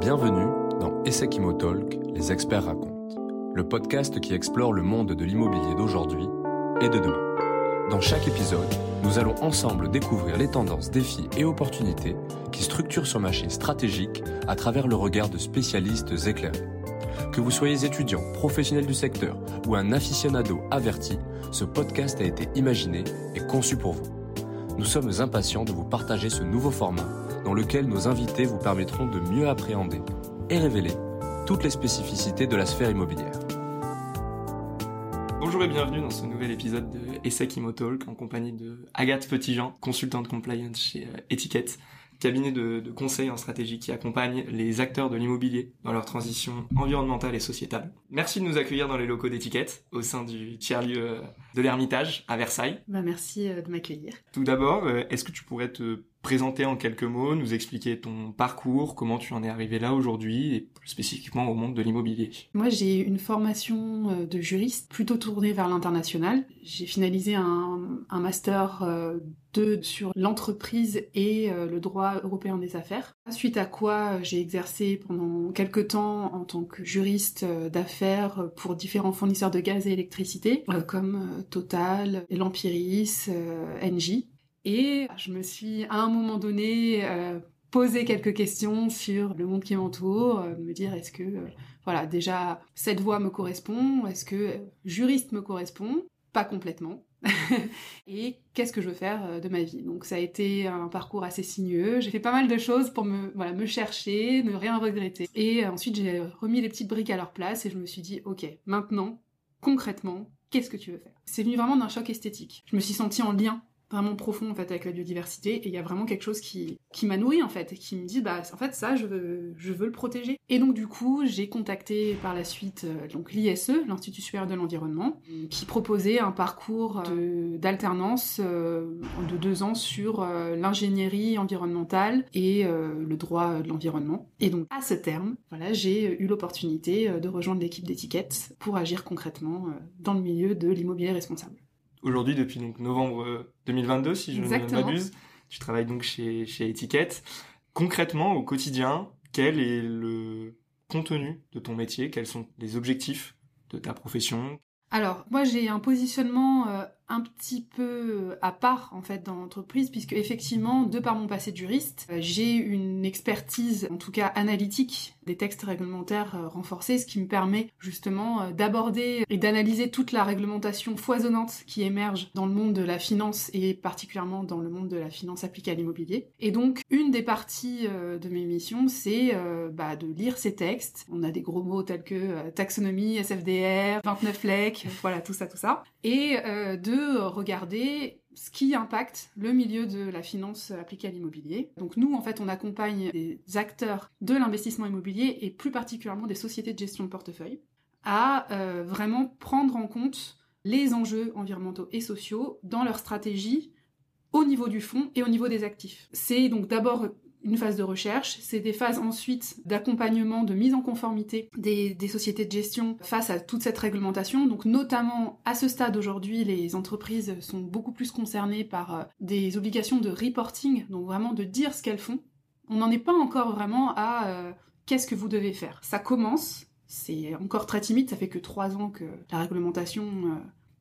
Bienvenue dans Essekimo Talk, les experts racontent, le podcast qui explore le monde de l'immobilier d'aujourd'hui et de demain. Dans chaque épisode, nous allons ensemble découvrir les tendances, défis et opportunités qui structurent ce marché stratégique à travers le regard de spécialistes éclairés. Que vous soyez étudiant, professionnel du secteur ou un aficionado averti, ce podcast a été imaginé et conçu pour vous. Nous sommes impatients de vous partager ce nouveau format dans lequel nos invités vous permettront de mieux appréhender et révéler toutes les spécificités de la sphère immobilière. Bonjour et bienvenue dans ce nouvel épisode de Essek Talk en compagnie de Agathe Petitjean, consultante compliance chez euh, Etiquette, cabinet de, de, conseil en stratégie qui accompagne les acteurs de l'immobilier dans leur transition environnementale et sociétale. Merci de nous accueillir dans les locaux d'Etiquette au sein du tiers-lieu euh, de l'Ermitage à Versailles. Bah merci euh, de m'accueillir. Tout d'abord, est-ce que tu pourrais te présenter en quelques mots, nous expliquer ton parcours, comment tu en es arrivé là aujourd'hui et plus spécifiquement au monde de l'immobilier. Moi, j'ai une formation euh, de juriste plutôt tournée vers l'international. J'ai finalisé un, master 2 euh, sur l'entreprise et euh, le droit européen des affaires. Suite à quoi, j'ai exercé pendant quelques temps en tant que juriste d'affaires pour différents fournisseurs de gaz et électricité comme Total, l'Empiris, Engie. Et je me suis à un moment donné euh, posé quelques questions sur le monde qui m'entoure, euh, me dire est-ce que euh, voilà déjà cette voie me correspond, est-ce que juriste me correspond, pas complètement. et qu'est-ce que je veux faire de ma vie? Donc ça a été un parcours assez sinueux. J'ai fait pas mal de choses pour me voilà me chercher, ne rien regretter. Et ensuite j'ai remis les petites briques à leur place et je me suis dit ok maintenant concrètement qu'est-ce que tu veux faire? C'est venu vraiment d'un choc esthétique. Je me suis sentie en lien vraiment profond en fait avec la biodiversité et il y a vraiment quelque chose qui m'a nourri en fait et qui me dit bah en fait ça je veux le protéger. Et donc du coup j'ai contacté par la suite euh, donc l'ISE l'Institut supérieur de l'environnement qui proposait un parcours d'alternance euh, de deux ans sur euh, l'ingénierie environnementale et le droit de l'environnement. Et donc à ce terme voilà j'ai eu l'opportunité de rejoindre l'équipe d'étiquette pour agir concrètement dans le milieu de l'immobilier responsable aujourd'hui depuis donc novembre 2022 si je ne m'abuse. Tu travailles donc chez chez Etiquette. Concrètement au quotidien, quel est le contenu de ton métier? Quels sont les objectifs de ta profession? Alors, moi j'ai un positionnement euh, un petit peu à part en fait dans l'entreprise puisque effectivement, de par mon passé de juriste, euh, j'ai une expertise en tout cas analytique des textes réglementaires euh, renforcés, ce qui me permet justement d'aborder et d'analyser toute la réglementation foisonnante qui émerge dans le monde de la finance et particulièrement dans le monde de la finance appliquée à l'immobilier. Et donc, une des parties de mes missions, c'est bah, de lire ces textes. On a des gros mots tels que taxonomie, SFDR, 29 flecs, voilà, tout ça, tout ça. Et euh, de regarder ce qui impacte le milieu de la finance appliquée à l'immobilier. Donc nous, en fait, on accompagne des acteurs de l'investissement immobilier et plus particulièrement des sociétés de gestion de portefeuille à euh, vraiment prendre en compte les enjeux environnementaux et sociaux dans leur stratégie au niveau du fonds et au niveau des actifs. C'est donc d'abord une phase de recherche, c'est des phases ensuite d'accompagnement, de mise en conformité des, sociétés de gestion face à toute cette réglementation. Donc notamment à ce stade aujourd'hui, les entreprises sont beaucoup plus concernées par euh, des obligations de reporting, donc vraiment de dire ce qu'elles font. On n'en est pas encore vraiment à euh, qu'est-ce que vous devez faire. Ça commence, c'est encore très timide, ça fait que trois ans que la réglementation euh,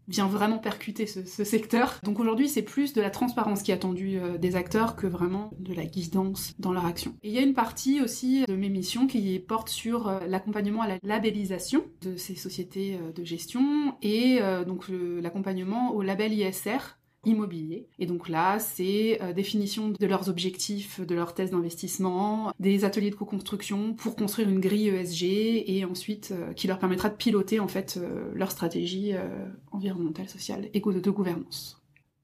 vient vraiment percuter ce, secteur. Donc aujourd'hui, c'est plus de la transparence qui est attendue euh, des acteurs que vraiment de la guidance dans leur action. Et il y a une partie aussi de mes missions qui porte sur euh, l'accompagnement à la labellisation de ces sociétés euh, de gestion et donc l'accompagnement au label ISR immobilier. Et donc là, c'est euh, définition de leurs objectifs, de leurs thèses d'investissement, des ateliers de co-construction pour construire une grille ESG et ensuite euh, qui leur permettra de piloter en fait euh, leur stratégie environnementale, sociale et de gouvernance.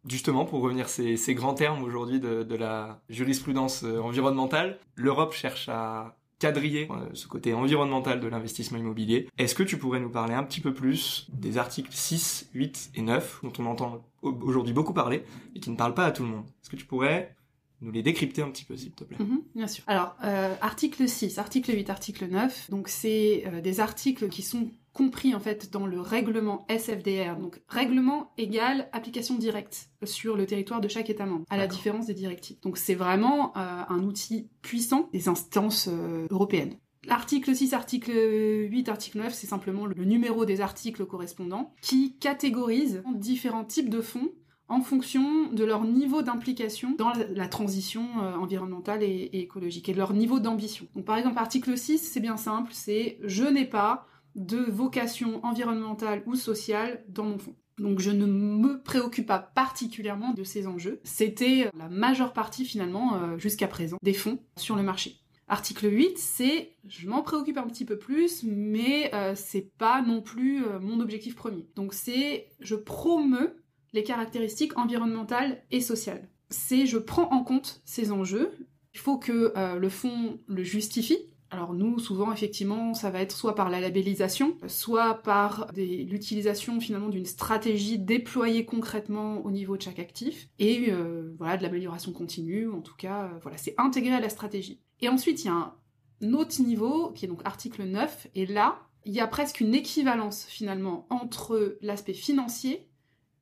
Justement, pour revenir ces, ces grands termes aujourd'hui de, de la jurisprudence environnementale, l'Europe cherche à euh, ce côté environnemental de l'investissement immobilier. Est-ce que tu pourrais nous parler un petit peu plus des articles 6, 8 et 9 dont on entend aujourd'hui beaucoup parler et qui ne parlent pas à tout le monde? Est-ce que tu pourrais nous les décrypter un petit peu, s'il te plaît? Mhm, bien sûr. Alors, euh, article 6, article 8, article 9, donc c'est euh, des articles qui sont compris en fait dans le règlement SFDR. Donc règlement égale application directe sur le territoire de chaque État membre, à la différence des directives. Donc c'est vraiment euh, un outil puissant des instances euh, européennes. L'article 6, article 8, article 9, c'est simplement le numéro des articles correspondants qui catégorisent différents types de fonds en fonction de leur niveau d'implication dans la transition euh, environnementale et, écologique et de leur niveau d'ambition. Donc par exemple, article 6, c'est bien simple, c'est je n'ai pas de vocation environnementale ou sociale dans mon fonds. Donc je ne me préoccupe pas particulièrement de ces enjeux. C'était la majeure partie finalement euh, jusqu'à présent des fonds sur le marché. Article 8, c'est je m'en préoccupe un petit peu plus, mais euh, c'est pas non plus euh, mon objectif premier. Donc c'est je promeux les caractéristiques environnementales et sociales. C'est je prends en compte ces enjeux. Il faut que euh, le fonds le justifie. Alors nous, souvent, effectivement, ça va être soit par la labellisation, soit par l'utilisation finalement d'une stratégie déployée concrètement au niveau de chaque actif, et voilà de l'amélioration continue. En tout cas, voilà, c'est intégré à la stratégie. Et ensuite, il y a un autre niveau, qui est donc article 9, et là, il y a presque une équivalence finalement entre l'aspect financier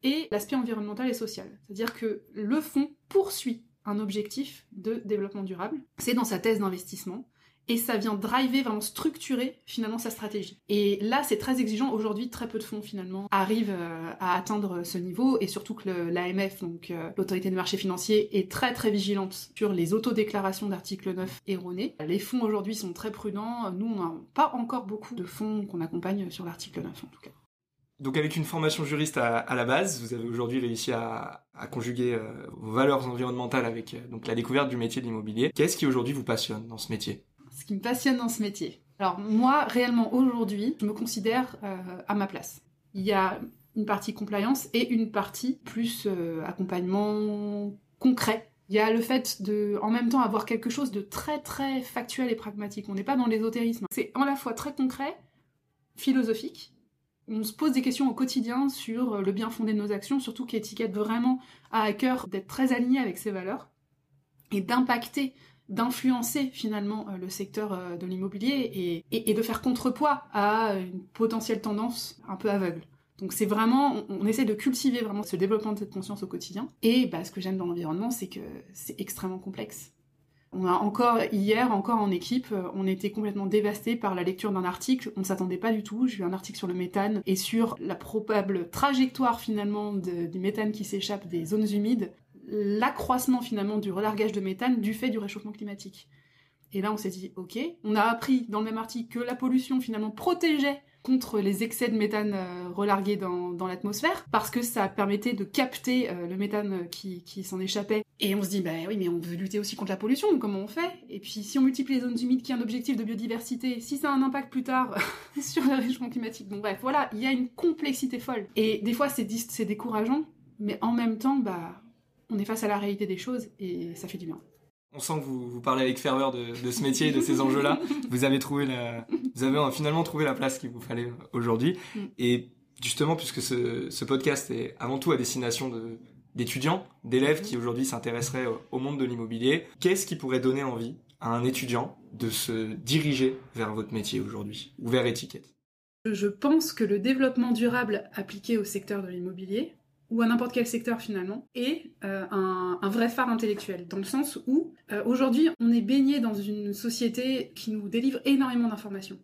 et l'aspect environnemental et social. C'est-à-dire que le fonds poursuit un objectif de développement durable. C'est dans sa thèse d'investissement et ça vient driver, vraiment structurer finalement sa stratégie. Et là, c'est très exigeant. Aujourd'hui, très peu de fonds finalement arrivent euh, à atteindre ce niveau et surtout que l'AMF, donc euh, l'autorité du marché financier, est très très vigilante sur les autodéclarations d'article 9 erronées. Les fonds aujourd'hui sont très prudents. Nous, on n'a pas encore beaucoup de fonds qu'on accompagne sur l'article 9 en tout cas. Donc avec une formation juriste à, la base, vous avez aujourd'hui réussi à, conjuguer euh, vos valeurs environnementales avec donc la découverte du métier de l'immobilier. Qu'est-ce qui aujourd'hui vous passionne dans ce métier? Ce qui me passionne dans ce métier. Alors moi, réellement aujourd'hui, je me considère euh, à ma place. Il y a une partie compliance et une partie plus euh, accompagnement concret. Il y a le fait de, en même temps, avoir quelque chose de très très factuel et pragmatique. On n'est pas dans l'ésotérisme. C'est à la fois très concret, philosophique. On se pose des questions au quotidien sur le bien fondé de nos actions, surtout qu'étiquette vraiment à cœur d'être très aligné avec ses valeurs et d'impacter d'influencer finalement euh, le secteur euh, de l'immobilier et, de faire contrepoids à une potentielle tendance un peu aveugle. Donc c'est vraiment, on, essaie de cultiver vraiment ce développement de cette conscience au quotidien. Et bah, ce que j'aime dans l'environnement, c'est que c'est extrêmement complexe. On a encore hier, encore en équipe, euh, on était complètement dévasté par la lecture d'un article. On ne s'attendait pas du tout. J'ai lu un article sur le méthane et sur la probable trajectoire finalement du méthane qui s'échappe des zones humides l'accroissement finalement du relargage de méthane du fait du réchauffement climatique. Et là, on s'est dit, ok, on a appris dans le même article que la pollution finalement protégeait contre les excès de méthane euh, relargués dans, l'atmosphère, parce que ça permettait de capter euh, le méthane qui, s'en échappait. Et on se dit, bah oui, mais on veut lutter aussi contre la pollution, donc comment on fait? Et puis si on multiplie les zones humides qui ont un objectif de biodiversité, si ça a un impact plus tard sur le réchauffement climatique, bon bref, voilà, il y a une complexité folle. Et des fois, c'est décourageant, mais en même temps, bah on est face à la réalité des choses et ça fait du bien. On sent que vous, vous parlez avec ferveur de, ce métier et de ces enjeux-là. Vous avez trouvé la, vous avez finalement trouvé la place qu'il vous fallait aujourd'hui. Mm. Et justement, puisque ce, podcast est avant tout à destination d'étudiants, d'élèves qui aujourd'hui s'intéresseraient au monde de l'immobilier, qu'est-ce qui pourrait donner envie à un étudiant de se diriger vers votre métier aujourd'hui ou vers étiquette? Je pense que le développement durable appliqué au secteur de l'immobilier ou à n'importe quel secteur finalement, et euh, un, vrai phare intellectuel, dans le sens où euh, aujourd'hui on est baigné dans une société qui nous délivre énormément d'informations.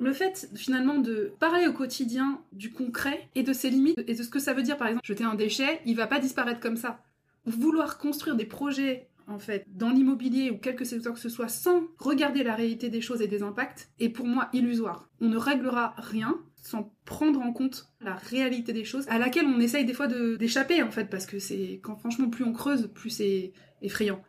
Le fait finalement de parler au quotidien du concret et de ses limites et de ce que ça veut dire par exemple jeter un déchet, il va pas disparaître comme ça. Vouloir construire des projets en fait dans l'immobilier ou quelque secteur que ce soit sans regarder la réalité des choses et des impacts est pour moi illusoire. On ne réglera rien sans prendre en compte la réalité des choses, à laquelle on essaye des fois d'échapper en fait, parce que c'est quand franchement plus on creuse, plus c'est effrayant.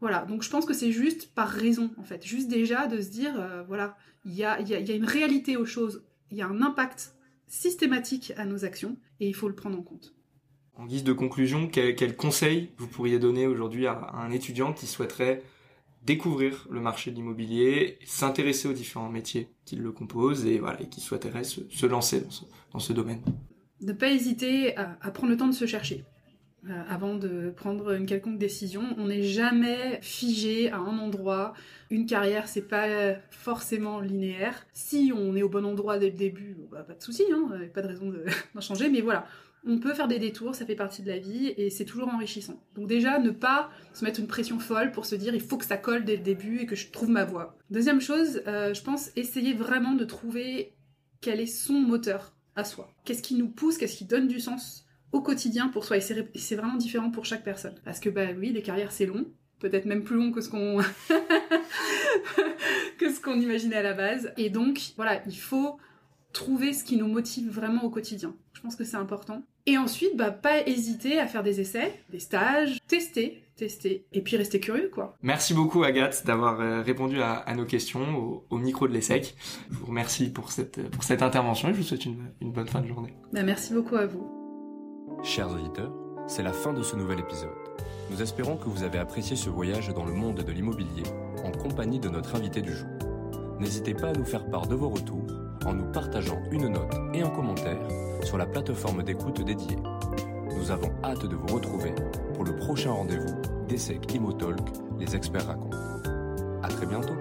Voilà, donc je pense que c'est juste par raison en fait, juste déjà de se dire, euh, voilà, il y a, une réalité aux choses, il y a un impact systématique à nos actions, et il faut le prendre en compte. En guise de conclusion, quel conseil vous pourriez donner aujourd'hui à un étudiant qui souhaiterait découvrir le marché de l'immobilier, s'intéresser aux différents métiers qui le composent et voilà, et qui souhaiteraient se, lancer dans ce, domaine. Ne pas hésiter à, prendre le temps de se chercher. Euh, avant de prendre une quelconque décision, on n'est jamais figé à un endroit. Une carrière, c'est pas forcément linéaire. Si on est au bon endroit dès le début, bah, pas de souci, hein, pas de raison d'en changer. Mais voilà, on peut faire des détours, ça fait partie de la vie et c'est toujours enrichissant. Donc déjà, ne pas se mettre une pression folle pour se dire il faut que ça colle dès le début et que je trouve ma voie. Deuxième chose, euh, je pense essayer vraiment de trouver quel est son moteur à soi. Qu'est-ce qui nous pousse, qu'est-ce qui donne du sens au quotidien pour soi? Et c'est vraiment différent pour chaque personne. Parce que bah oui, les carrières c'est long, peut-être même plus long que ce qu'on que ce qu'on imaginait à la base. Et donc voilà, il faut trouver ce qui nous motive vraiment au quotidien. Je pense que c'est important. Et ensuite, bah, pas hésiter à faire des essais, des stages, tester, tester, et puis rester curieux, quoi. Merci beaucoup, Agathe, d'avoir euh, répondu à, nos questions au, micro de l'ESSEC. Je vous remercie pour cette, pour cette intervention et je vous souhaite une, une bonne fin de journée. Bah, merci beaucoup à vous. Chers auditeurs, c'est la fin de ce nouvel épisode. Nous espérons que vous avez apprécié ce voyage dans le monde de l'immobilier en compagnie de notre invité du jour. N'hésitez pas à nous faire part de vos retours en nous partageant une note et un commentaire sur la plateforme d'écoute dédiée. Nous avons hâte de vous retrouver pour le prochain rendez-vous d'ESSEC Imotalk, les experts racontent. À très bientôt